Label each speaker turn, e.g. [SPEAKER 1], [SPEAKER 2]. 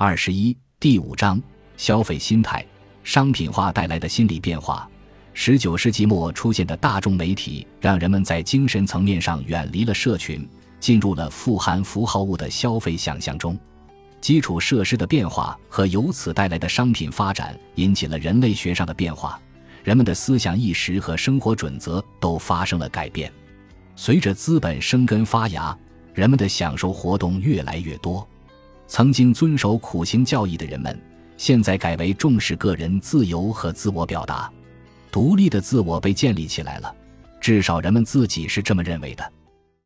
[SPEAKER 1] 二十一第五章消费心态，商品化带来的心理变化。十九世纪末出现的大众媒体，让人们在精神层面上远离了社群，进入了富含符号物的消费想象中。基础设施的变化和由此带来的商品发展，引起了人类学上的变化，人们的思想意识和生活准则都发生了改变。随着资本生根发芽，人们的享受活动越来越多。曾经遵守苦行教义的人们，现在改为重视个人自由和自我表达，独立的自我被建立起来了，至少人们自己是这么认为的。